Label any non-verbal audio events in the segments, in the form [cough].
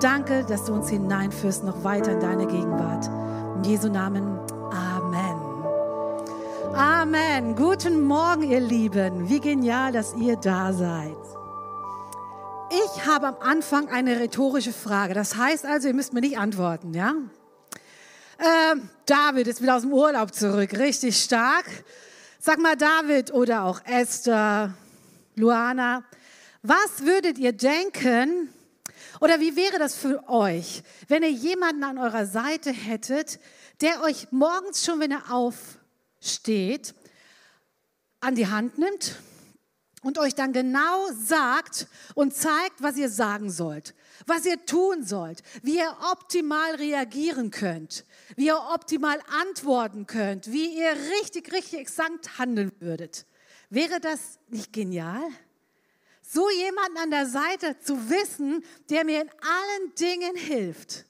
Danke, dass du uns hineinführst noch weiter in deine Gegenwart. In Jesu Namen. Amen. Amen. Guten Morgen, ihr Lieben. Wie genial, dass ihr da seid. Ich habe am Anfang eine rhetorische Frage. Das heißt also, ihr müsst mir nicht antworten, ja? Äh, David ist wieder aus dem Urlaub zurück, richtig stark. Sag mal, David oder auch Esther, Luana, was würdet ihr denken oder wie wäre das für euch, wenn ihr jemanden an eurer Seite hättet, der euch morgens schon, wenn er aufsteht, an die Hand nimmt und euch dann genau sagt und zeigt, was ihr sagen sollt, was ihr tun sollt, wie ihr optimal reagieren könnt, wie ihr optimal antworten könnt, wie ihr richtig, richtig exakt handeln würdet. Wäre das nicht genial? So jemanden an der Seite zu wissen, der mir in allen Dingen hilft.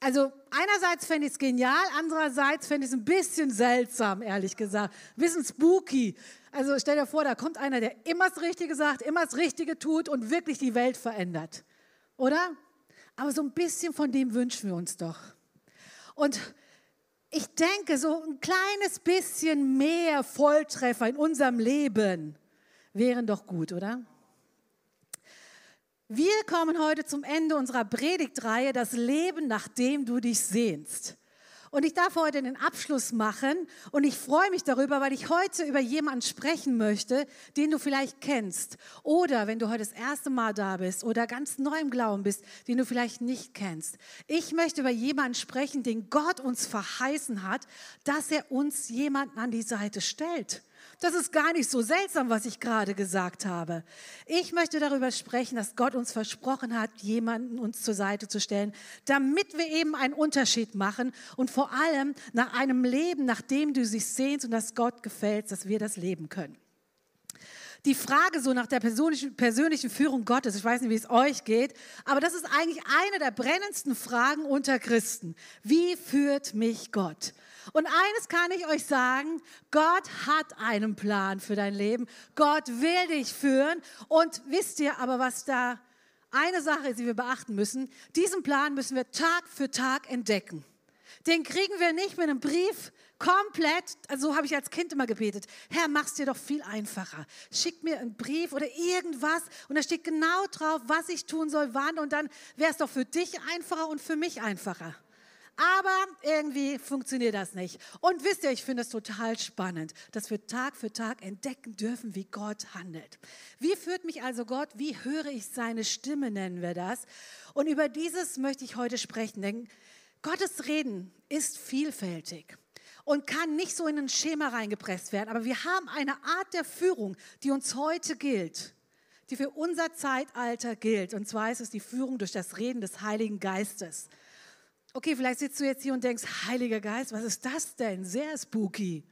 Also einerseits fände ich es genial, andererseits fände ich es ein bisschen seltsam, ehrlich gesagt. Bisschen spooky. Also stell dir vor, da kommt einer, der immer das Richtige sagt, immer das Richtige tut und wirklich die Welt verändert. Oder? Aber so ein bisschen von dem wünschen wir uns doch. Und ich denke, so ein kleines bisschen mehr Volltreffer in unserem Leben wären doch gut, oder? Wir kommen heute zum Ende unserer Predigtreihe, das Leben, nach dem du dich sehnst. Und ich darf heute den Abschluss machen und ich freue mich darüber, weil ich heute über jemanden sprechen möchte, den du vielleicht kennst. Oder wenn du heute das erste Mal da bist oder ganz neu im Glauben bist, den du vielleicht nicht kennst. Ich möchte über jemanden sprechen, den Gott uns verheißen hat, dass er uns jemanden an die Seite stellt. Das ist gar nicht so seltsam, was ich gerade gesagt habe. Ich möchte darüber sprechen, dass Gott uns versprochen hat, jemanden uns zur Seite zu stellen, damit wir eben einen Unterschied machen und vor allem nach einem Leben, nach dem du sich sehnst und das Gott gefällt, dass wir das leben können. Die Frage so nach der persönlichen, persönlichen Führung Gottes, ich weiß nicht, wie es euch geht, aber das ist eigentlich eine der brennendsten Fragen unter Christen. Wie führt mich Gott? Und eines kann ich euch sagen, Gott hat einen Plan für dein Leben. Gott will dich führen. Und wisst ihr aber, was da eine Sache ist, die wir beachten müssen? Diesen Plan müssen wir Tag für Tag entdecken. Den kriegen wir nicht mit einem Brief komplett, also so habe ich als Kind immer gebetet, Herr, mach's dir doch viel einfacher. Schick mir einen Brief oder irgendwas und da steht genau drauf, was ich tun soll, wann und dann wäre es doch für dich einfacher und für mich einfacher. Aber irgendwie funktioniert das nicht. Und wisst ihr, ich finde es total spannend, dass wir Tag für Tag entdecken dürfen, wie Gott handelt. Wie führt mich also Gott? Wie höre ich seine Stimme, nennen wir das. Und über dieses möchte ich heute sprechen, denn Gottes Reden ist vielfältig und kann nicht so in ein Schema reingepresst werden. Aber wir haben eine Art der Führung, die uns heute gilt, die für unser Zeitalter gilt. Und zwar ist es die Führung durch das Reden des Heiligen Geistes. Okay, vielleicht sitzt du jetzt hier und denkst, Heiliger Geist, was ist das denn? Sehr spooky.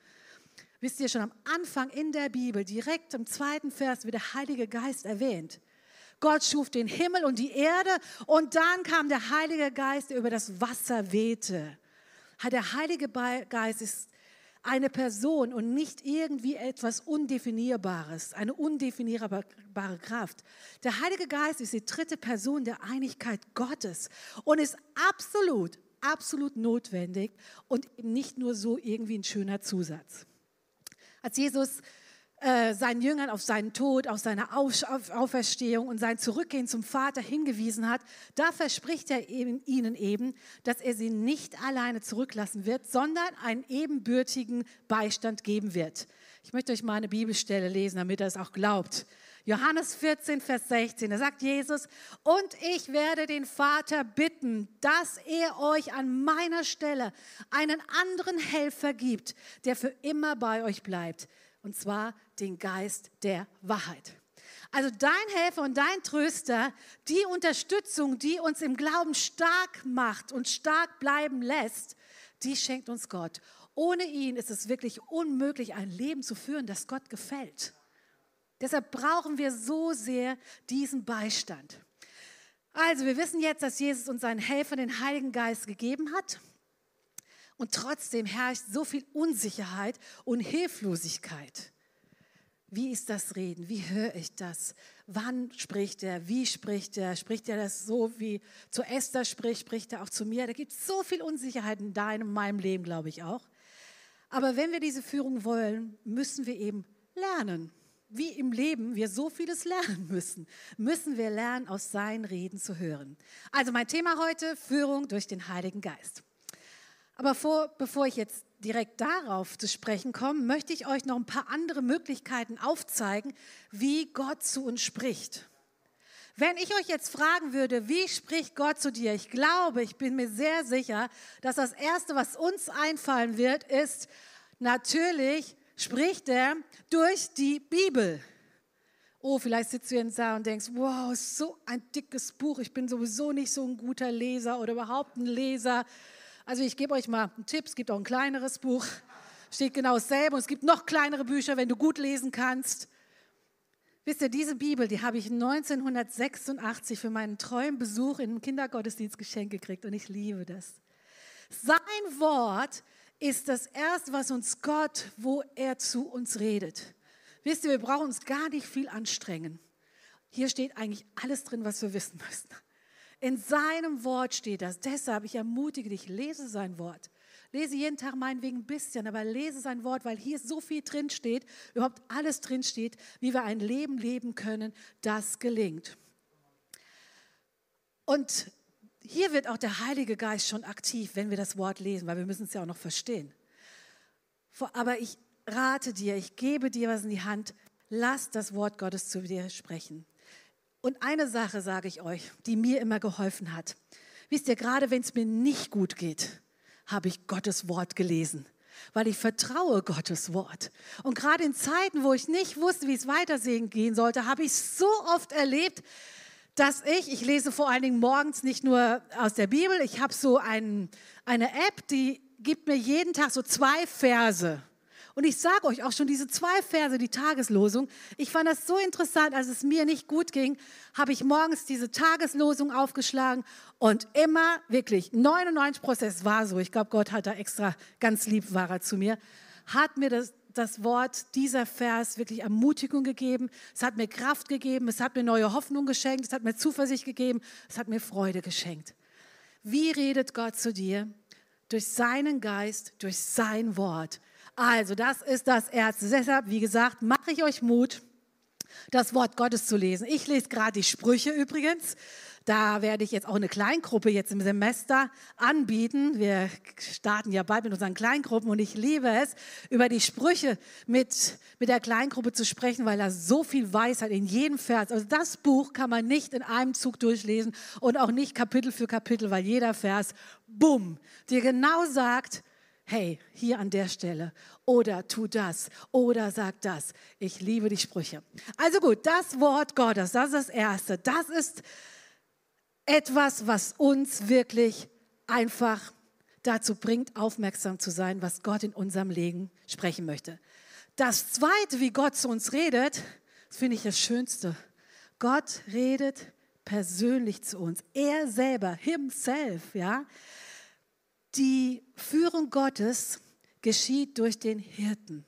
Wisst ihr schon am Anfang in der Bibel, direkt im zweiten Vers, wird der Heilige Geist erwähnt. Gott schuf den Himmel und die Erde und dann kam der Heilige Geist, der über das Wasser wehte. Der Heilige Geist ist eine Person und nicht irgendwie etwas Undefinierbares, eine undefinierbare Kraft. Der Heilige Geist ist die dritte Person der Einigkeit Gottes und ist absolut, absolut notwendig und nicht nur so irgendwie ein schöner Zusatz. Als Jesus äh, seinen Jüngern auf seinen Tod, auf seine Auferstehung und sein Zurückgehen zum Vater hingewiesen hat, da verspricht er ihnen eben, dass er sie nicht alleine zurücklassen wird, sondern einen ebenbürtigen Beistand geben wird. Ich möchte euch mal eine Bibelstelle lesen, damit ihr es auch glaubt. Johannes 14, Vers 16, da sagt Jesus, und ich werde den Vater bitten, dass er euch an meiner Stelle einen anderen Helfer gibt, der für immer bei euch bleibt und zwar den Geist der Wahrheit. Also dein Helfer und dein Tröster, die Unterstützung, die uns im Glauben stark macht und stark bleiben lässt, die schenkt uns Gott. Ohne ihn ist es wirklich unmöglich, ein Leben zu führen, das Gott gefällt. Deshalb brauchen wir so sehr diesen Beistand. Also wir wissen jetzt, dass Jesus uns seinen Helfer, den Heiligen Geist, gegeben hat. Und trotzdem herrscht so viel Unsicherheit und Hilflosigkeit. Wie ist das Reden? Wie höre ich das? Wann spricht er? Wie spricht er? Spricht er das so, wie zu Esther spricht? Spricht er auch zu mir? Da gibt es so viel Unsicherheit in deinem, meinem Leben, glaube ich auch. Aber wenn wir diese Führung wollen, müssen wir eben lernen. Wie im Leben wir so vieles lernen müssen, müssen wir lernen, aus seinen Reden zu hören. Also mein Thema heute, Führung durch den Heiligen Geist. Aber vor, bevor ich jetzt direkt darauf zu sprechen komme, möchte ich euch noch ein paar andere Möglichkeiten aufzeigen, wie Gott zu uns spricht. Wenn ich euch jetzt fragen würde, wie spricht Gott zu dir? Ich glaube, ich bin mir sehr sicher, dass das Erste, was uns einfallen wird, ist, natürlich spricht er durch die Bibel. Oh, vielleicht sitzt du jetzt da und denkst, wow, so ein dickes Buch, ich bin sowieso nicht so ein guter Leser oder überhaupt ein Leser. Also ich gebe euch mal einen Tipp, es gibt auch ein kleineres Buch, steht genau dasselbe und es gibt noch kleinere Bücher, wenn du gut lesen kannst. Wisst ihr, diese Bibel, die habe ich 1986 für meinen treuen Besuch in den Kindergottesdienst geschenkt gekriegt und ich liebe das. Sein Wort ist das Erste, was uns Gott, wo er zu uns redet. Wisst ihr, wir brauchen uns gar nicht viel anstrengen. Hier steht eigentlich alles drin, was wir wissen müssen. In seinem Wort steht das. Deshalb, ich ermutige dich, lese sein Wort. Lese jeden Tag meinetwegen ein bisschen, aber lese sein Wort, weil hier so viel drin steht, überhaupt alles drin steht, wie wir ein Leben leben können, das gelingt. Und hier wird auch der Heilige Geist schon aktiv, wenn wir das Wort lesen, weil wir müssen es ja auch noch verstehen. Aber ich rate dir, ich gebe dir was in die Hand, lass das Wort Gottes zu dir sprechen. Und eine Sache sage ich euch, die mir immer geholfen hat. Wisst ihr, gerade wenn es mir nicht gut geht, habe ich Gottes Wort gelesen, weil ich vertraue Gottes Wort. Und gerade in Zeiten, wo ich nicht wusste, wie es weitersehen gehen sollte, habe ich so oft erlebt, dass ich, ich lese vor allen Dingen morgens nicht nur aus der Bibel, ich habe so ein, eine App, die gibt mir jeden Tag so zwei Verse. Und ich sage euch auch schon diese zwei Verse, die Tageslosung. Ich fand das so interessant, als es mir nicht gut ging, habe ich morgens diese Tageslosung aufgeschlagen und immer wirklich 99 Prozent war so. Ich glaube, Gott hat da extra ganz lieb war er zu mir, hat mir das, das Wort, dieser Vers wirklich Ermutigung gegeben. Es hat mir Kraft gegeben. Es hat mir neue Hoffnung geschenkt. Es hat mir Zuversicht gegeben. Es hat mir Freude geschenkt. Wie redet Gott zu dir? Durch seinen Geist, durch sein Wort. Also, das ist das Erste. Deshalb, wie gesagt, mache ich euch Mut, das Wort Gottes zu lesen. Ich lese gerade die Sprüche übrigens. Da werde ich jetzt auch eine Kleingruppe jetzt im Semester anbieten. Wir starten ja bald mit unseren Kleingruppen und ich liebe es, über die Sprüche mit, mit der Kleingruppe zu sprechen, weil da so viel Weisheit in jedem Vers. Also das Buch kann man nicht in einem Zug durchlesen und auch nicht Kapitel für Kapitel, weil jeder Vers, bumm, dir genau sagt, hey, hier an der Stelle oder tu das oder sag das. Ich liebe die Sprüche. Also gut, das Wort Gottes, das ist das Erste. Das ist etwas, was uns wirklich einfach dazu bringt, aufmerksam zu sein, was Gott in unserem Leben sprechen möchte. Das Zweite, wie Gott zu uns redet, finde ich das Schönste. Gott redet persönlich zu uns. Er selber, himself, ja. Die Führung Gottes geschieht durch den Hirten.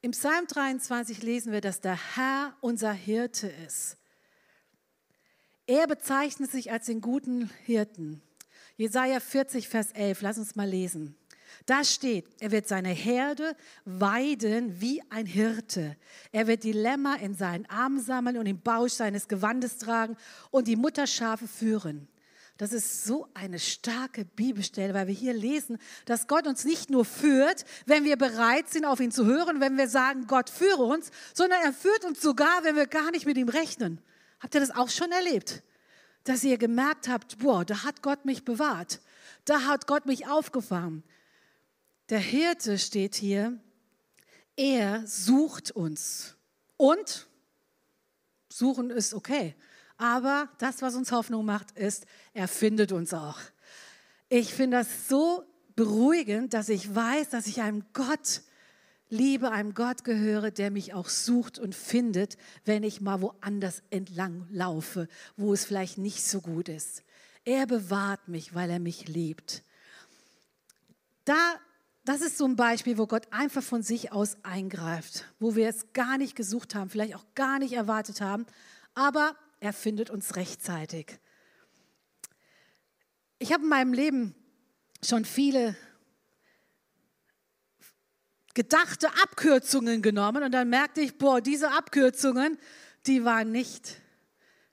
Im Psalm 23 lesen wir, dass der Herr unser Hirte ist. Er bezeichnet sich als den guten Hirten. Jesaja 40, Vers 11, lass uns mal lesen. Da steht, er wird seine Herde weiden wie ein Hirte. Er wird die Lämmer in seinen Armen sammeln und im Bausch seines Gewandes tragen und die Mutterschafe führen. Das ist so eine starke Bibelstelle, weil wir hier lesen, dass Gott uns nicht nur führt, wenn wir bereit sind, auf ihn zu hören, wenn wir sagen, Gott führe uns, sondern er führt uns sogar, wenn wir gar nicht mit ihm rechnen. Habt ihr das auch schon erlebt? Dass ihr gemerkt habt, boah, da hat Gott mich bewahrt. Da hat Gott mich aufgefangen. Der Hirte steht hier, er sucht uns. Und suchen ist okay. Aber das, was uns Hoffnung macht, ist, er findet uns auch. Ich finde das so beruhigend, dass ich weiß, dass ich einem Gott liebe, einem Gott gehöre, der mich auch sucht und findet, wenn ich mal woanders entlang laufe, wo es vielleicht nicht so gut ist. Er bewahrt mich, weil er mich liebt. Da das ist so ein Beispiel, wo Gott einfach von sich aus eingreift, wo wir es gar nicht gesucht haben, vielleicht auch gar nicht erwartet haben, aber er findet uns rechtzeitig. Ich habe in meinem Leben schon viele gedachte Abkürzungen genommen und dann merkte ich, boah, diese Abkürzungen, die waren nicht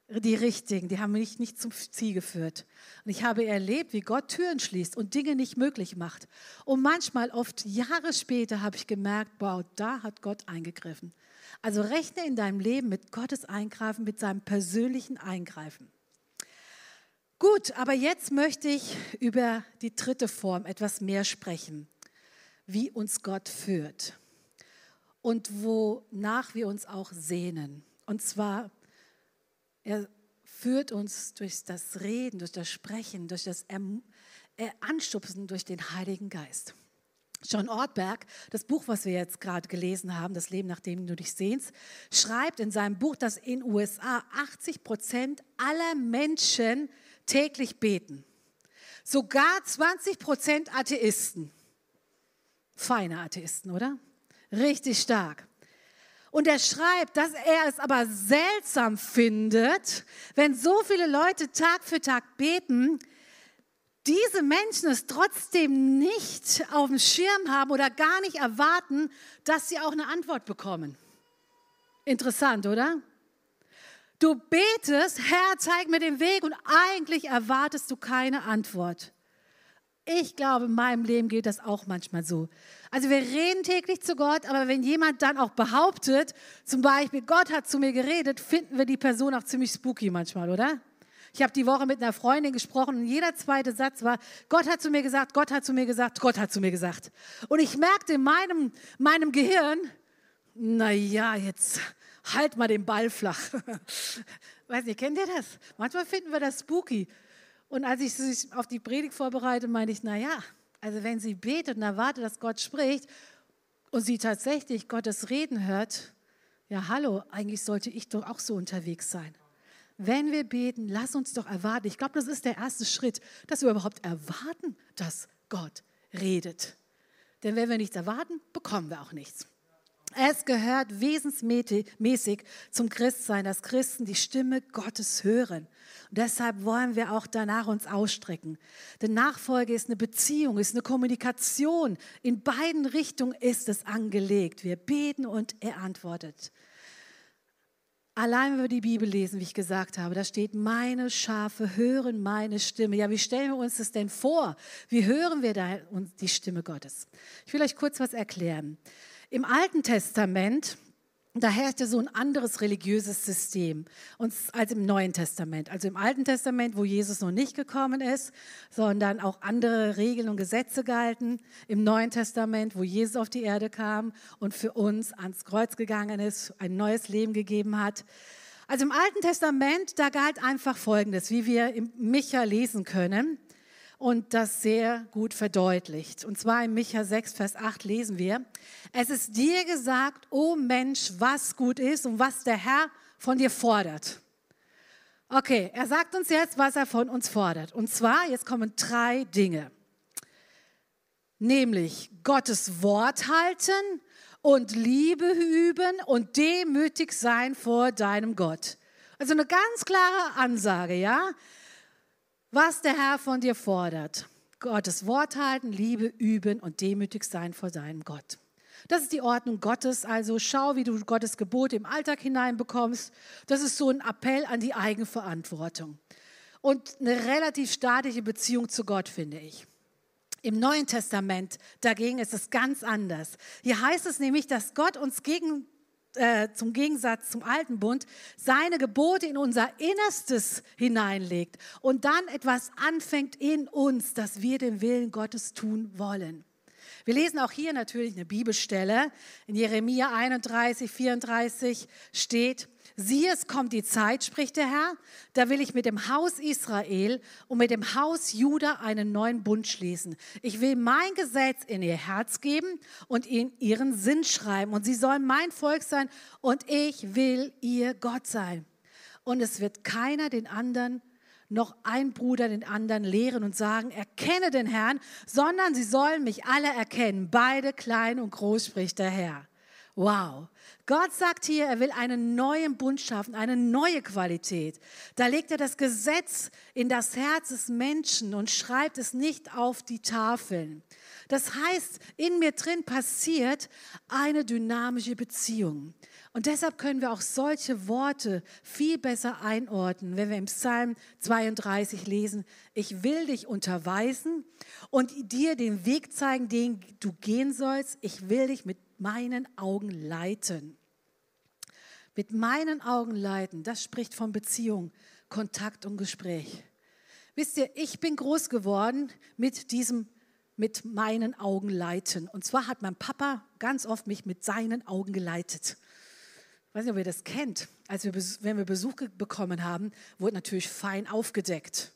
die richtigen, die haben mich nicht zum Ziel geführt. Und ich habe erlebt, wie Gott Türen schließt und Dinge nicht möglich macht. Und manchmal, oft Jahre später, habe ich gemerkt, wow, da hat Gott eingegriffen. Also rechne in deinem Leben mit Gottes Eingreifen, mit seinem persönlichen Eingreifen. Gut, aber jetzt möchte ich über die dritte Form etwas mehr sprechen, wie uns Gott führt und wonach wir uns auch sehnen. Und zwar er führt uns durch das Reden, durch das Sprechen, durch das Anstupsen durch den Heiligen Geist. John Ortberg, das Buch, was wir jetzt gerade gelesen haben, Das Leben, nach dem du dich sehnst, schreibt in seinem Buch, dass in USA 80 Prozent aller Menschen täglich beten. Sogar 20 Prozent Atheisten. Feine Atheisten, oder? Richtig stark. Und er schreibt, dass er es aber seltsam findet, wenn so viele Leute Tag für Tag beten, diese Menschen es trotzdem nicht auf dem Schirm haben oder gar nicht erwarten, dass sie auch eine Antwort bekommen. Interessant, oder? Du betest, Herr, zeig mir den Weg und eigentlich erwartest du keine Antwort. Ich glaube, in meinem Leben geht das auch manchmal so. Also wir reden täglich zu Gott, aber wenn jemand dann auch behauptet, zum Beispiel, Gott hat zu mir geredet, finden wir die Person auch ziemlich spooky manchmal, oder? Ich habe die Woche mit einer Freundin gesprochen und jeder zweite Satz war, Gott hat zu mir gesagt, Gott hat zu mir gesagt, Gott hat zu mir gesagt. Und ich merkte in meinem, meinem Gehirn, naja, jetzt halt mal den Ball flach. [laughs] Weiß nicht, kennt ihr das? Manchmal finden wir das spooky. Und als ich sich auf die Predigt vorbereite, meinte ich, naja, also wenn sie betet und erwartet, dass Gott spricht und sie tatsächlich Gottes Reden hört, ja hallo, eigentlich sollte ich doch auch so unterwegs sein. Wenn wir beten, lass uns doch erwarten. Ich glaube, das ist der erste Schritt, dass wir überhaupt erwarten, dass Gott redet. Denn wenn wir nichts erwarten, bekommen wir auch nichts. Es gehört wesensmäßig zum Christsein, dass Christen die Stimme Gottes hören. Und deshalb wollen wir auch danach uns ausstrecken. Denn Nachfolge ist eine Beziehung, ist eine Kommunikation. In beiden Richtungen ist es angelegt. Wir beten und er antwortet. Allein wenn wir die Bibel lesen, wie ich gesagt habe, da steht, meine Schafe hören meine Stimme. Ja, wie stellen wir uns das denn vor? Wie hören wir da die Stimme Gottes? Ich will euch kurz was erklären. Im Alten Testament, da herrschte so ein anderes religiöses System als im Neuen Testament. Also im Alten Testament, wo Jesus noch nicht gekommen ist, sondern auch andere Regeln und Gesetze galten. Im Neuen Testament, wo Jesus auf die Erde kam und für uns ans Kreuz gegangen ist, ein neues Leben gegeben hat. Also im Alten Testament, da galt einfach Folgendes, wie wir im Micha lesen können und das sehr gut verdeutlicht. Und zwar in Micha 6, Vers 8 lesen wir, es ist dir gesagt, o oh Mensch, was gut ist und was der Herr von dir fordert. Okay, er sagt uns jetzt, was er von uns fordert. Und zwar, jetzt kommen drei Dinge. Nämlich Gottes Wort halten und Liebe üben und demütig sein vor deinem Gott. Also eine ganz klare Ansage, ja? Was der Herr von dir fordert. Gottes Wort halten, Liebe üben und demütig sein vor deinem Gott. Das ist die Ordnung Gottes. Also schau, wie du Gottes Gebote im Alltag hineinbekommst. Das ist so ein Appell an die Eigenverantwortung. Und eine relativ staatliche Beziehung zu Gott, finde ich. Im Neuen Testament dagegen ist es ganz anders. Hier heißt es nämlich, dass Gott uns gegen äh, zum Gegensatz zum alten Bund, seine Gebote in unser Innerstes hineinlegt und dann etwas anfängt in uns, dass wir den Willen Gottes tun wollen. Wir lesen auch hier natürlich eine Bibelstelle. In Jeremia 31, 34 steht, Siehe, es kommt die Zeit, spricht der Herr, da will ich mit dem Haus Israel und mit dem Haus Juda einen neuen Bund schließen. Ich will mein Gesetz in ihr Herz geben und in ihren Sinn schreiben. Und sie sollen mein Volk sein und ich will ihr Gott sein. Und es wird keiner den anderen noch ein Bruder den anderen lehren und sagen, erkenne den Herrn, sondern sie sollen mich alle erkennen. Beide klein und groß spricht der Herr. Wow. Gott sagt hier, er will einen neuen Bund schaffen, eine neue Qualität. Da legt er das Gesetz in das Herz des Menschen und schreibt es nicht auf die Tafeln. Das heißt, in mir drin passiert eine dynamische Beziehung. Und deshalb können wir auch solche Worte viel besser einordnen, wenn wir im Psalm 32 lesen, ich will dich unterweisen und dir den Weg zeigen, den du gehen sollst. Ich will dich mit meinen Augen leiten. Mit meinen Augen leiten, das spricht von Beziehung, Kontakt und Gespräch. Wisst ihr, ich bin groß geworden mit diesem mit meinen Augen leiten. Und zwar hat mein Papa ganz oft mich mit seinen Augen geleitet. Ich weiß nicht, ob ihr das kennt. Als wir, wenn wir Besuch bekommen haben, wurde natürlich fein aufgedeckt.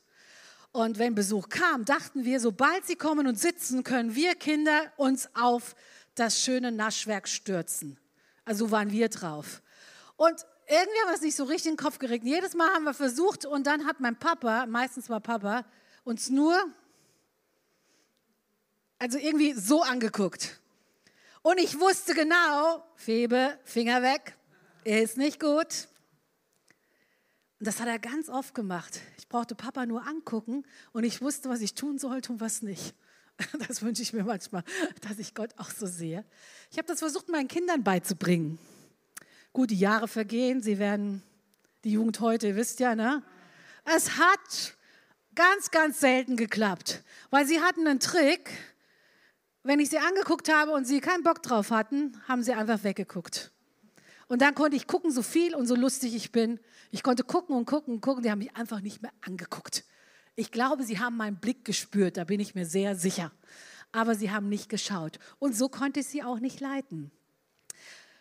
Und wenn Besuch kam, dachten wir, sobald sie kommen und sitzen, können wir Kinder uns auf das schöne Naschwerk stürzen. Also waren wir drauf. Und irgendwie haben wir es nicht so richtig in den Kopf geregt. Jedes Mal haben wir versucht und dann hat mein Papa, meistens war Papa, uns nur, also irgendwie so angeguckt. Und ich wusste genau, Febe, Finger weg, ist nicht gut. Und das hat er ganz oft gemacht. Ich brauchte Papa nur angucken und ich wusste, was ich tun sollte und was nicht. [laughs] Das wünsche ich mir manchmal, dass ich Gott auch so sehe. Ich habe das versucht, meinen Kindern beizubringen. Gut, die Jahre vergehen, sie werden die Jugend heute, ihr wisst ja, ne? Es hat ganz, ganz selten geklappt, weil sie hatten einen Trick. Wenn ich sie angeguckt habe und sie keinen Bock drauf hatten, haben sie einfach weggeguckt. Und dann konnte ich gucken, so viel und so lustig ich bin. Ich konnte gucken und gucken und gucken, die haben mich einfach nicht mehr angeguckt. Ich glaube, sie haben meinen Blick gespürt, da bin ich mir sehr sicher. Aber sie haben nicht geschaut. Und so konnte ich sie auch nicht leiten.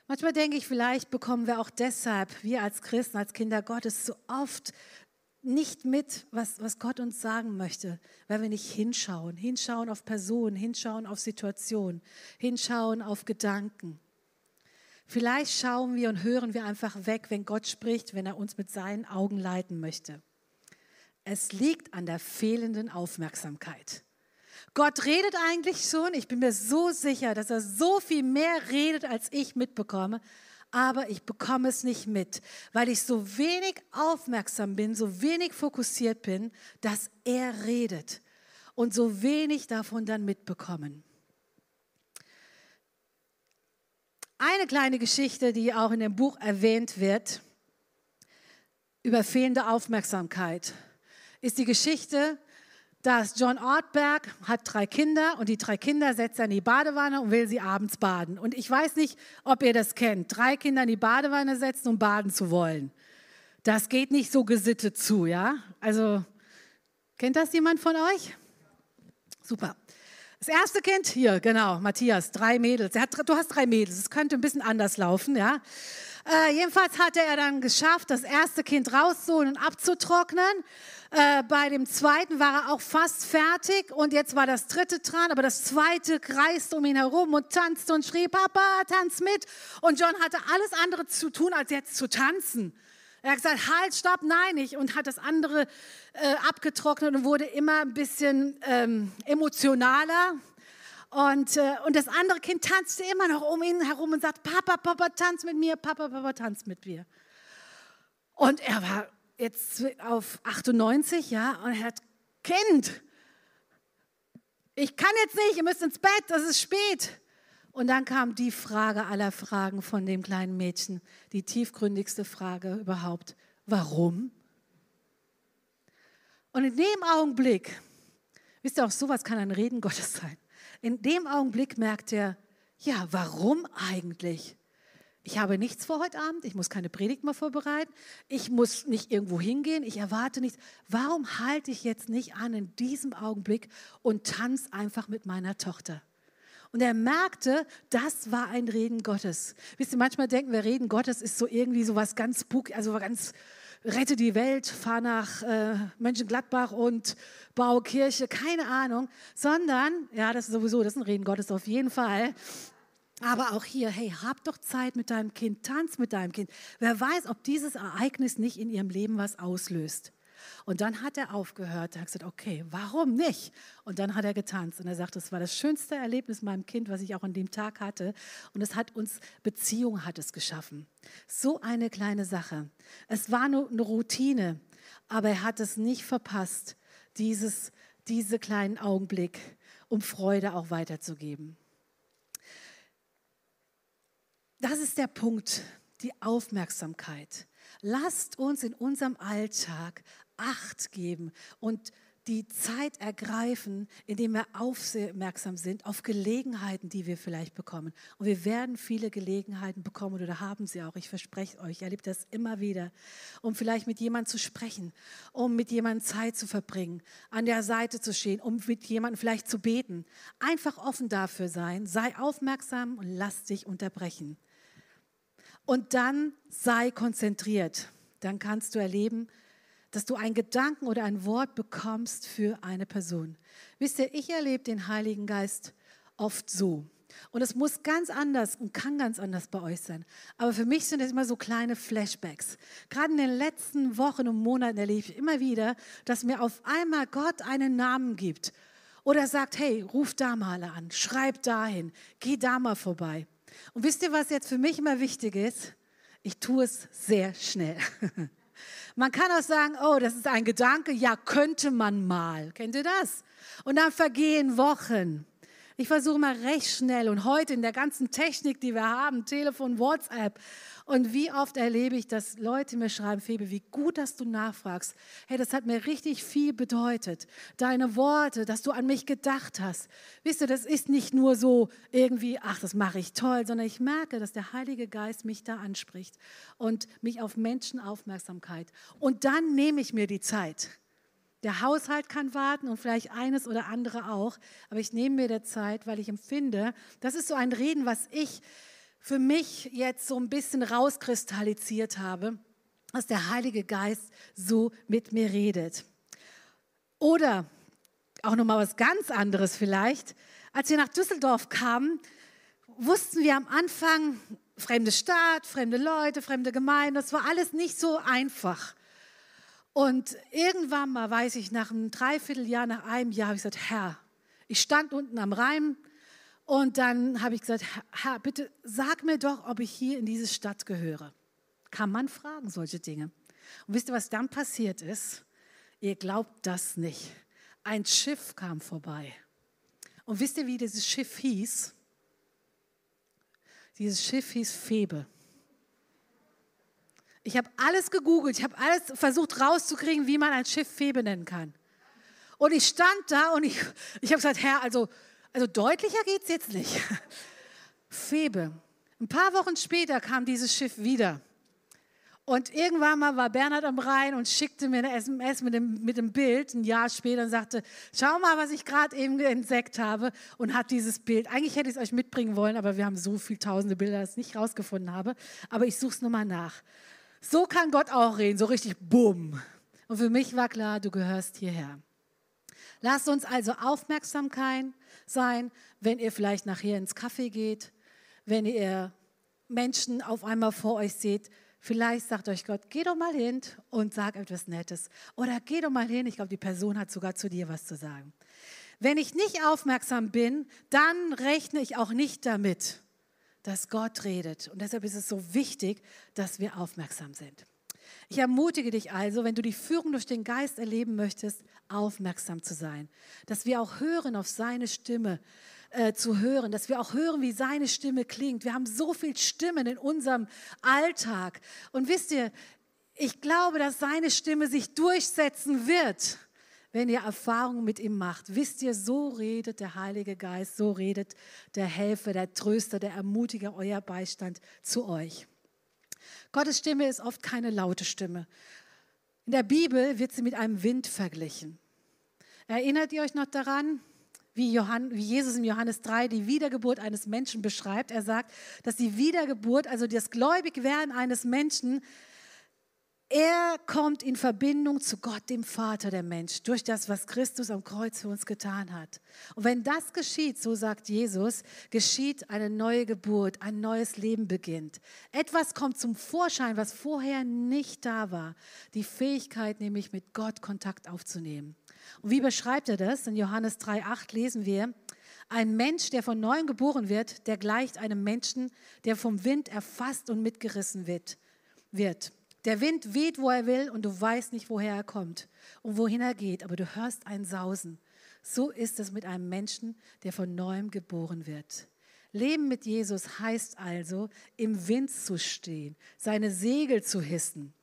Manchmal denke ich, vielleicht bekommen wir auch deshalb, wir als Christen, als Kinder Gottes, so oft nicht mit, was, was Gott uns sagen möchte, weil wir nicht hinschauen. Hinschauen auf Personen, hinschauen auf Situationen, hinschauen auf Gedanken. Vielleicht schauen wir und hören wir einfach weg, wenn Gott spricht, wenn er uns mit seinen Augen leiten möchte. Es liegt an der fehlenden Aufmerksamkeit. Gott redet eigentlich schon. Ich bin mir so sicher, dass er so viel mehr redet, als ich mitbekomme. Aber ich bekomme es nicht mit, weil ich so wenig aufmerksam bin, so wenig fokussiert bin, dass er redet und so wenig davon dann mitbekommen. Eine kleine Geschichte, die auch in dem Buch erwähnt wird, über fehlende Aufmerksamkeit ist die Geschichte, dass John Ortberg hat drei Kinder und die drei Kinder setzt er in die Badewanne und will sie abends baden. Und ich weiß nicht, ob ihr das kennt, drei Kinder in die Badewanne setzen, um baden zu wollen. Das geht nicht so gesittet zu, ja? Also, kennt das jemand von euch? Super. Das erste Kind, hier, genau, Matthias, drei Mädels. Hat, du hast drei Mädels, es könnte ein bisschen anders laufen, ja? Äh, jedenfalls hatte er dann geschafft, das erste Kind rauszuholen und abzutrocknen. Äh, bei dem zweiten war er auch fast fertig und jetzt war das dritte dran, aber das zweite kreiste um ihn herum und tanzte und schrie, Papa, tanz mit. Und John hatte alles andere zu tun, als jetzt zu tanzen. Er hat gesagt, halt, stopp, nein, nicht. Und hat das andere äh, abgetrocknet und wurde immer ein bisschen ähm, emotionaler. Und, äh, und das andere Kind tanzte immer noch um ihn herum und sagt, Papa, Papa, tanz mit mir, Papa, Papa, tanz mit mir. Und er war jetzt auf 98, ja, und er hat, Kind, ich kann jetzt nicht, ihr müsst ins Bett, das ist spät. Und dann kam die Frage aller Fragen von dem kleinen Mädchen, die tiefgründigste Frage überhaupt. Warum? Und in dem Augenblick, wisst ihr auch, sowas kann ein Reden Gottes [laughs] sein. In dem Augenblick merkt er, ja, warum eigentlich? Ich habe nichts vor heute Abend, ich muss keine Predigt mehr vorbereiten, ich muss nicht irgendwo hingehen, ich erwarte nichts. Warum halte ich jetzt nicht an in diesem Augenblick und tanze einfach mit meiner Tochter? Und er merkte, das war ein Reden Gottes. Wisst ihr, manchmal denken wir, Reden Gottes ist so irgendwie so was ganz spuk, also ganz rette die Welt, fahr nach äh, Mönchengladbach und baue Kirche, keine Ahnung, sondern, ja, das ist sowieso, das ist ein Reden Gottes auf jeden Fall. Aber auch hier, hey, hab doch Zeit mit deinem Kind, tanz mit deinem Kind. Wer weiß, ob dieses Ereignis nicht in ihrem Leben was auslöst. Und dann hat er aufgehört, er hat gesagt, okay, warum nicht? Und dann hat er getanzt und er sagt, das war das schönste Erlebnis meinem Kind, was ich auch an dem Tag hatte. Und es hat uns, Beziehung hat es geschaffen. So eine kleine Sache. Es war nur eine Routine, aber er hat es nicht verpasst, dieses, diese kleinen Augenblick, um Freude auch weiterzugeben. Das ist der Punkt, die Aufmerksamkeit. Lasst uns in unserem Alltag Acht geben und die Zeit ergreifen, indem wir aufmerksam sind auf Gelegenheiten, die wir vielleicht bekommen. Und wir werden viele Gelegenheiten bekommen oder haben sie auch. Ich verspreche euch, ich erlebe das immer wieder, um vielleicht mit jemandem zu sprechen, um mit jemandem Zeit zu verbringen, an der Seite zu stehen, um mit jemandem vielleicht zu beten. Einfach offen dafür sein, sei aufmerksam und lass dich unterbrechen. Und dann sei konzentriert. Dann kannst du erleben, dass du einen Gedanken oder ein Wort bekommst für eine Person. Wisst ihr, ich erlebe den Heiligen Geist oft so. Und es muss ganz anders und kann ganz anders bei euch sein. Aber für mich sind es immer so kleine Flashbacks. Gerade in den letzten Wochen und Monaten erlebe ich immer wieder, dass mir auf einmal Gott einen Namen gibt. Oder sagt, hey, ruf da mal an, schreib dahin, geh da mal vorbei. Und wisst ihr, was jetzt für mich immer wichtig ist? Ich tue es sehr schnell. [laughs] Man kann auch sagen, oh, das ist ein Gedanke, ja, könnte man mal. Kennt ihr das? Und dann vergehen Wochen. Ich versuche mal recht schnell und heute in der ganzen Technik, die wir haben, Telefon, WhatsApp, und wie oft erlebe ich, dass Leute mir schreiben, Febe, wie gut, dass du nachfragst. Hey, das hat mir richtig viel bedeutet. Deine Worte, dass du an mich gedacht hast. Wisst ihr, das ist nicht nur so irgendwie, ach, das mache ich toll, sondern ich merke, dass der Heilige Geist mich da anspricht und mich auf Menschenaufmerksamkeit. Und dann nehme ich mir die Zeit. Der Haushalt kann warten und vielleicht eines oder andere auch, aber ich nehme mir der Zeit, weil ich empfinde, das ist so ein Reden, was ich für mich jetzt so ein bisschen rauskristallisiert habe, dass der Heilige Geist so mit mir redet. Oder auch noch mal was ganz anderes vielleicht. Als wir nach Düsseldorf kamen, wussten wir am Anfang, fremde Stadt, fremde Leute, fremde Gemeinde, das war alles nicht so einfach. Und irgendwann mal, weiß ich, nach einem Dreivierteljahr, nach einem Jahr, habe ich gesagt, Herr, ich stand unten am Rhein, und dann habe ich gesagt, Herr, bitte sag mir doch, ob ich hier in diese Stadt gehöre. Kann man fragen, solche Dinge. Und wisst ihr, was dann passiert ist? Ihr glaubt das nicht. Ein Schiff kam vorbei. Und wisst ihr, wie dieses Schiff hieß? Dieses Schiff hieß Febe. Ich habe alles gegoogelt, ich habe alles versucht rauszukriegen, wie man ein Schiff Febe nennen kann. Und ich stand da und ich, ich habe gesagt, Herr, also also deutlicher geht es jetzt nicht. [laughs] Febe. Ein paar Wochen später kam dieses Schiff wieder. Und irgendwann mal war Bernhard am Rhein und schickte mir eine SMS mit dem, mit dem Bild ein Jahr später und sagte, schau mal, was ich gerade eben entdeckt habe und hat dieses Bild. Eigentlich hätte ich es euch mitbringen wollen, aber wir haben so viele tausende Bilder, dass ich es nicht rausgefunden habe. Aber ich suche es nochmal nach. So kann Gott auch reden, so richtig bumm. Und für mich war klar, du gehörst hierher. Lasst uns also Aufmerksamkeit sein, wenn ihr vielleicht nachher ins Café geht, wenn ihr Menschen auf einmal vor euch seht. Vielleicht sagt euch Gott, geh doch mal hin und sag etwas Nettes. Oder geh doch mal hin, ich glaube, die Person hat sogar zu dir was zu sagen. Wenn ich nicht aufmerksam bin, dann rechne ich auch nicht damit, dass Gott redet. Und deshalb ist es so wichtig, dass wir aufmerksam sind. Ich ermutige dich also, wenn du die Führung durch den Geist erleben möchtest, aufmerksam zu sein. Dass wir auch hören auf seine Stimme, äh, zu hören, dass wir auch hören, wie seine Stimme klingt. Wir haben so viel Stimmen in unserem Alltag. Und wisst ihr, ich glaube, dass seine Stimme sich durchsetzen wird, wenn ihr Erfahrungen mit ihm macht. Wisst ihr, so redet der Heilige Geist, so redet der Helfer, der Tröster, der Ermutiger, euer Beistand zu euch. Gottes Stimme ist oft keine laute Stimme. In der Bibel wird sie mit einem Wind verglichen. Erinnert ihr euch noch daran, wie, Johann, wie Jesus in Johannes 3 die Wiedergeburt eines Menschen beschreibt? Er sagt, dass die Wiedergeburt, also das Gläubigwerden eines Menschen, er kommt in Verbindung zu Gott, dem Vater der Mensch, durch das, was Christus am Kreuz für uns getan hat. Und wenn das geschieht, so sagt Jesus, geschieht eine neue Geburt, ein neues Leben beginnt. Etwas kommt zum Vorschein, was vorher nicht da war. Die Fähigkeit, nämlich mit Gott Kontakt aufzunehmen. Und wie beschreibt er das? In Johannes 3,8 lesen wir, ein Mensch, der von neuem geboren wird, der gleicht einem Menschen, der vom Wind erfasst und mitgerissen wird. wird. Der Wind weht, wo er will und du weißt nicht, woher er kommt und wohin er geht, aber du hörst ein Sausen. So ist es mit einem Menschen, der von neuem geboren wird. Leben mit Jesus heißt also, im Wind zu stehen, seine Segel zu hissen.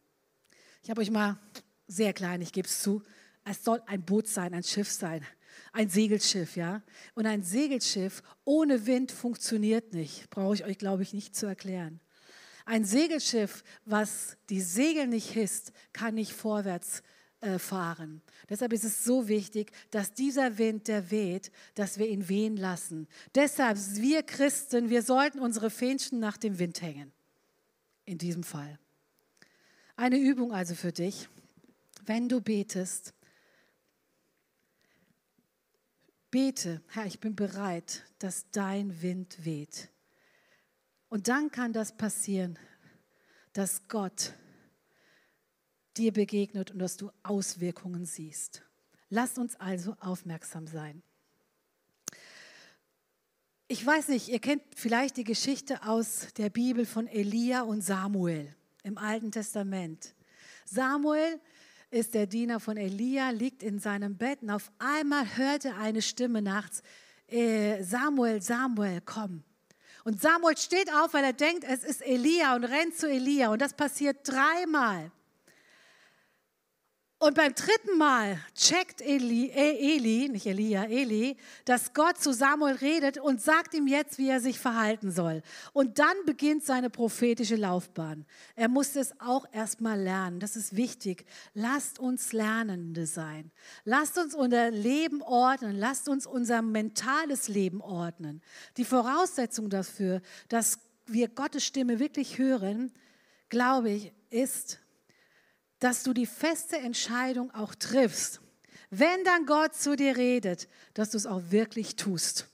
Ich habe euch mal sehr klein, ich gebe es zu, es soll ein Boot sein, ein Schiff sein, ein Segelschiff, ja. Und ein Segelschiff ohne Wind funktioniert nicht, brauche ich euch, glaube ich, nicht zu erklären. Ein Segelschiff, was die Segel nicht hisst, kann nicht vorwärts äh, fahren. Deshalb ist es so wichtig, dass dieser Wind, der weht, dass wir ihn wehen lassen. Deshalb, wir Christen, wir sollten unsere Fähnchen nach dem Wind hängen. In diesem Fall. Eine Übung also für dich. Wenn du betest, bete, Herr, ich bin bereit, dass dein Wind weht. Und dann kann das passieren, dass Gott dir begegnet und dass du Auswirkungen siehst. Lass uns also aufmerksam sein. Ich weiß nicht, ihr kennt vielleicht die Geschichte aus der Bibel von Elia und Samuel im Alten Testament. Samuel ist der Diener von Elia, liegt in seinem Bett und auf einmal hört er eine Stimme nachts, äh, Samuel, Samuel, komm. Und Samuel steht auf, weil er denkt, es ist Elia und rennt zu Elia. Und das passiert dreimal. Und beim dritten Mal checkt Eli, äh, Eli, nicht Elia, Eli, dass Gott zu Samuel redet und sagt ihm jetzt, wie er sich verhalten soll. Und dann beginnt seine prophetische Laufbahn. Er musste es auch erstmal lernen. Das ist wichtig. Lasst uns Lernende sein. Lasst uns unser Leben ordnen. Lasst uns unser mentales Leben ordnen. Die Voraussetzung dafür, dass wir Gottes Stimme wirklich hören, glaube ich, ist, dass du die feste Entscheidung auch triffst, wenn dann Gott zu dir redet, dass du es auch wirklich tust.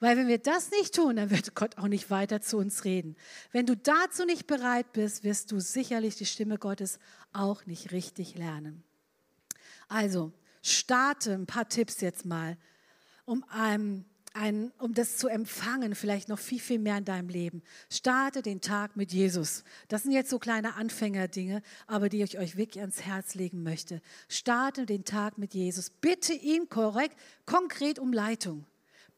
Weil wenn wir das nicht tun, dann wird Gott auch nicht weiter zu uns reden. Wenn du dazu nicht bereit bist, wirst du sicherlich die Stimme Gottes auch nicht richtig lernen. Also, starte ein paar Tipps jetzt mal, um einem ein, um das zu empfangen, vielleicht noch viel, viel mehr in deinem Leben. Starte den Tag mit Jesus. Das sind jetzt so kleine Anfängerdinge, aber die ich euch wirklich ans Herz legen möchte. Starte den Tag mit Jesus. Bitte ihn korrekt, konkret um Leitung.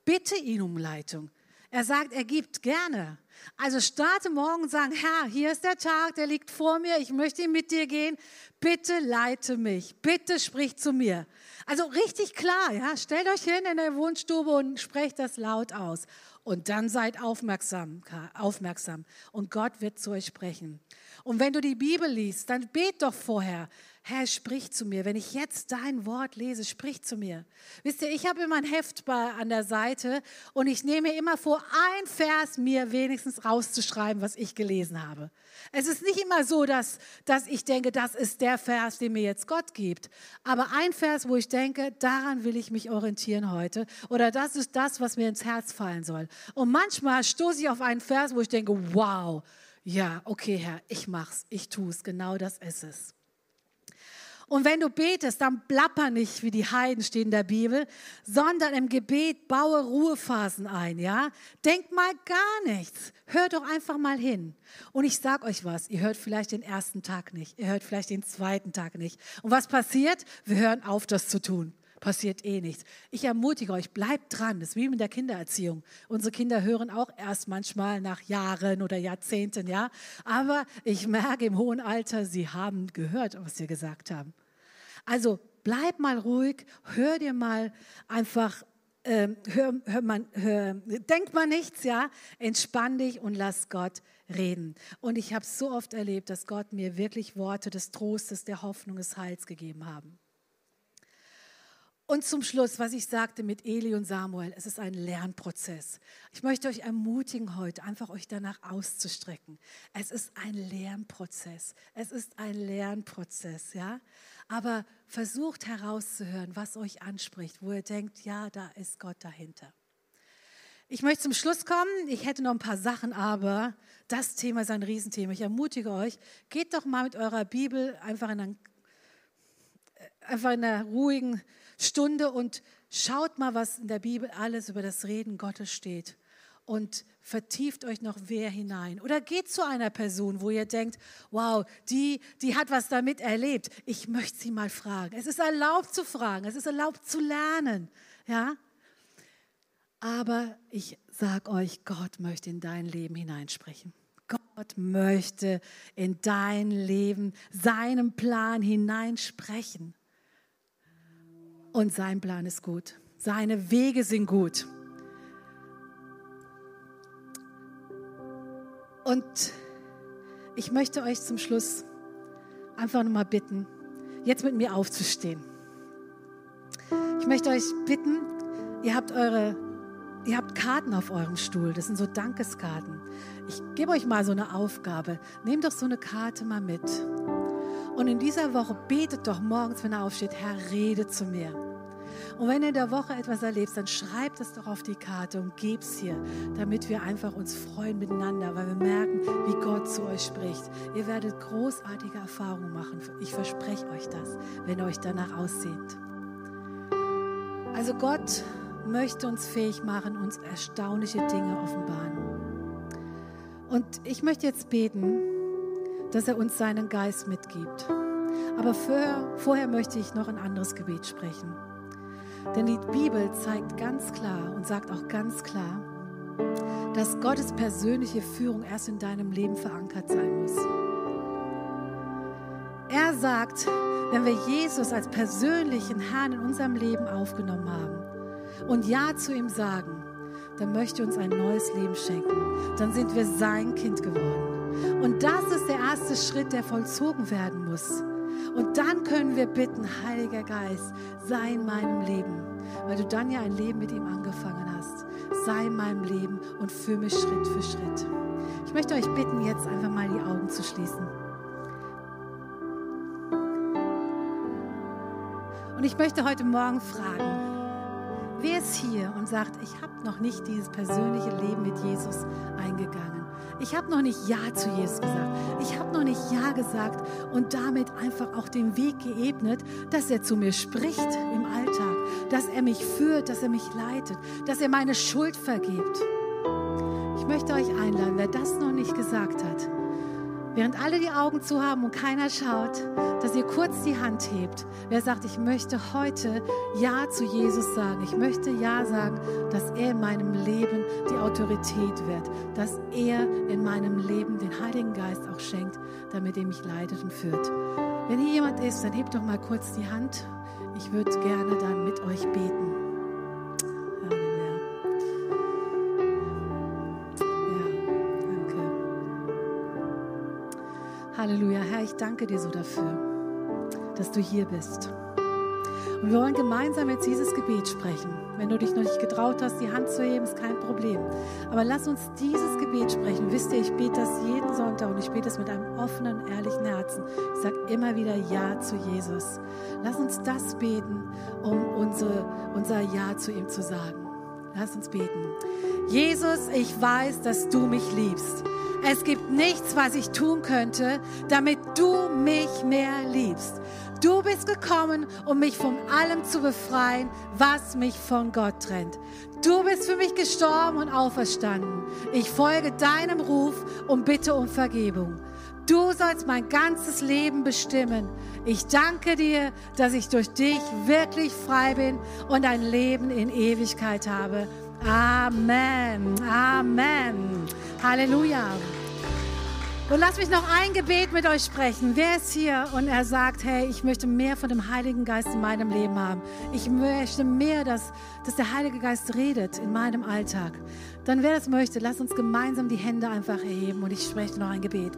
Bitte ihn um Leitung. Er sagt, er gibt gerne. Also starte morgen und sagen, Herr, hier ist der Tag, der liegt vor mir, ich möchte mit dir gehen. Bitte leite mich, bitte sprich zu mir. Also richtig klar, ja, stellt euch hin in der Wohnstube und sprecht das laut aus. Und dann seid aufmerksam, aufmerksam und Gott wird zu euch sprechen. Und wenn du die Bibel liest, dann bet doch vorher, Herr, sprich zu mir. Wenn ich jetzt dein Wort lese, sprich zu mir. Wisst ihr, ich habe immer ein Heft bei, an der Seite und ich nehme immer vor, ein Vers mir wenigstens rauszuschreiben, was ich gelesen habe. Es ist nicht immer so, dass, dass ich denke, das ist der Vers, den mir jetzt Gott gibt. Aber ein Vers, wo ich denke, daran will ich mich orientieren heute. Oder das ist das, was mir ins Herz fallen soll. Und manchmal stoße ich auf einen Vers, wo ich denke, wow, ja, okay, Herr, ich mach's, ich tue es, genau das ist es. Und wenn du betest, dann plapper nicht, wie die Heiden stehen in der Bibel, sondern im Gebet baue Ruhephasen ein, ja? Denk mal gar nichts. Hört doch einfach mal hin. Und ich sag euch was, ihr hört vielleicht den ersten Tag nicht, ihr hört vielleicht den zweiten Tag nicht. Und was passiert? Wir hören auf, das zu tun passiert eh nichts. Ich ermutige euch, bleibt dran. Das ist wie mit der Kindererziehung. Unsere Kinder hören auch erst manchmal nach Jahren oder Jahrzehnten, ja. Aber ich merke im hohen Alter, sie haben gehört, was wir gesagt haben. Also bleib mal ruhig, hör dir mal einfach, äh, hör, hör man, hör, denk mal nichts, ja, entspann dich und lass Gott reden. Und ich habe so oft erlebt, dass Gott mir wirklich Worte des Trostes, der Hoffnung, des Heils gegeben haben. Und zum Schluss, was ich sagte mit Eli und Samuel, es ist ein Lernprozess. Ich möchte euch ermutigen heute, einfach euch danach auszustrecken. Es ist ein Lernprozess. Es ist ein Lernprozess, ja. Aber versucht herauszuhören, was euch anspricht, wo ihr denkt, ja, da ist Gott dahinter. Ich möchte zum Schluss kommen. Ich hätte noch ein paar Sachen, aber das Thema ist ein Riesenthema. Ich ermutige euch, geht doch mal mit eurer Bibel einfach in, einen, einfach in einer ruhigen Stunde und schaut mal, was in der Bibel alles über das Reden Gottes steht. Und vertieft euch noch wer hinein. Oder geht zu einer Person, wo ihr denkt, wow, die, die hat was damit erlebt. Ich möchte sie mal fragen. Es ist erlaubt zu fragen, es ist erlaubt zu lernen. Ja? Aber ich sage euch, Gott möchte in dein Leben hineinsprechen. Gott möchte in dein Leben seinem Plan hineinsprechen. Und sein Plan ist gut. Seine Wege sind gut. Und ich möchte euch zum Schluss einfach nochmal bitten, jetzt mit mir aufzustehen. Ich möchte euch bitten, ihr habt eure, ihr habt Karten auf eurem Stuhl. Das sind so Dankeskarten. Ich gebe euch mal so eine Aufgabe. Nehmt doch so eine Karte mal mit. Und in dieser Woche betet doch morgens, wenn er aufsteht, Herr, rede zu mir. Und wenn ihr in der Woche etwas erlebt, dann schreibt es doch auf die Karte und gebt es hier, damit wir einfach uns freuen miteinander, weil wir merken, wie Gott zu euch spricht. Ihr werdet großartige Erfahrungen machen. Ich verspreche euch das, wenn ihr euch danach aussehnt. Also Gott möchte uns fähig machen, uns erstaunliche Dinge offenbaren. Und ich möchte jetzt beten, dass er uns seinen Geist mitgibt. Aber vorher, vorher möchte ich noch ein anderes Gebet sprechen. Denn die Bibel zeigt ganz klar und sagt auch ganz klar, dass Gottes persönliche Führung erst in deinem Leben verankert sein muss. Er sagt, wenn wir Jesus als persönlichen Herrn in unserem Leben aufgenommen haben und Ja zu ihm sagen, dann möchte uns ein neues Leben schenken. Dann sind wir sein Kind geworden. Und das ist der erste Schritt, der vollzogen werden muss. Und dann können wir bitten, Heiliger Geist, sei in meinem Leben, weil du dann ja ein Leben mit ihm angefangen hast. Sei in meinem Leben und führe mich Schritt für Schritt. Ich möchte euch bitten, jetzt einfach mal die Augen zu schließen. Und ich möchte heute Morgen fragen, wer ist hier und sagt, ich habe noch nicht dieses persönliche Leben mit Jesus eingegangen? Ich habe noch nicht Ja zu Jesus gesagt. Ich habe noch nicht Ja gesagt und damit einfach auch den Weg geebnet, dass er zu mir spricht im Alltag, dass er mich führt, dass er mich leitet, dass er meine Schuld vergibt. Ich möchte euch einladen, wer das noch nicht gesagt hat, während alle die Augen zu haben und keiner schaut, dass ihr kurz die Hand hebt. Wer sagt, ich möchte heute Ja zu Jesus sagen. Ich möchte Ja sagen, dass er in meinem Leben die Autorität wird, dass er in meinem Leben den Heiligen Geist auch schenkt, damit er mich leitet und führt. Wenn hier jemand ist, dann hebt doch mal kurz die Hand. Ich würde gerne dann mit euch beten. Ich danke dir so dafür, dass du hier bist. Und wir wollen gemeinsam jetzt dieses Gebet sprechen. Wenn du dich noch nicht getraut hast, die Hand zu heben, ist kein Problem. Aber lass uns dieses Gebet sprechen. Wisst ihr, ich bete das jeden Sonntag und ich bete es mit einem offenen, ehrlichen Herzen. Ich sage immer wieder Ja zu Jesus. Lass uns das beten, um unsere, unser Ja zu ihm zu sagen. Lass uns beten. Jesus, ich weiß, dass du mich liebst. Es gibt nichts, was ich tun könnte, damit du mich mehr liebst. Du bist gekommen, um mich von allem zu befreien, was mich von Gott trennt. Du bist für mich gestorben und auferstanden. Ich folge deinem Ruf und bitte um Vergebung. Du sollst mein ganzes Leben bestimmen. Ich danke dir, dass ich durch dich wirklich frei bin und ein Leben in Ewigkeit habe. Amen. Amen. Halleluja. Und lass mich noch ein Gebet mit euch sprechen. Wer ist hier und er sagt, hey, ich möchte mehr von dem Heiligen Geist in meinem Leben haben. Ich möchte mehr, dass, dass der Heilige Geist redet in meinem Alltag. Dann wer das möchte, lass uns gemeinsam die Hände einfach erheben und ich spreche noch ein Gebet.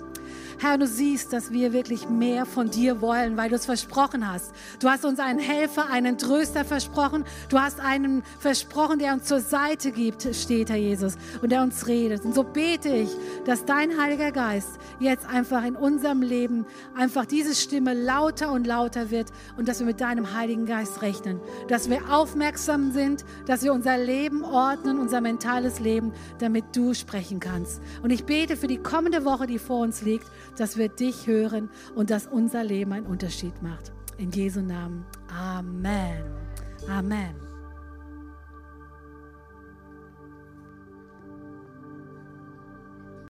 Herr, du siehst, dass wir wirklich mehr von dir wollen, weil du es versprochen hast. Du hast uns einen Helfer, einen Tröster versprochen. Du hast einen versprochen, der uns zur Seite gibt, steht Herr Jesus, und der uns redet. Und so bete ich, dass dein Heiliger Geist jetzt einfach in unserem Leben einfach diese Stimme lauter und lauter wird und dass wir mit deinem Heiligen Geist rechnen. Dass wir aufmerksam sind, dass wir unser Leben ordnen, unser mentales Leben, damit du sprechen kannst. Und ich bete für die kommende Woche, die vor uns liegt, dass wir dich hören und dass unser Leben einen Unterschied macht. In Jesu Namen. Amen. Amen.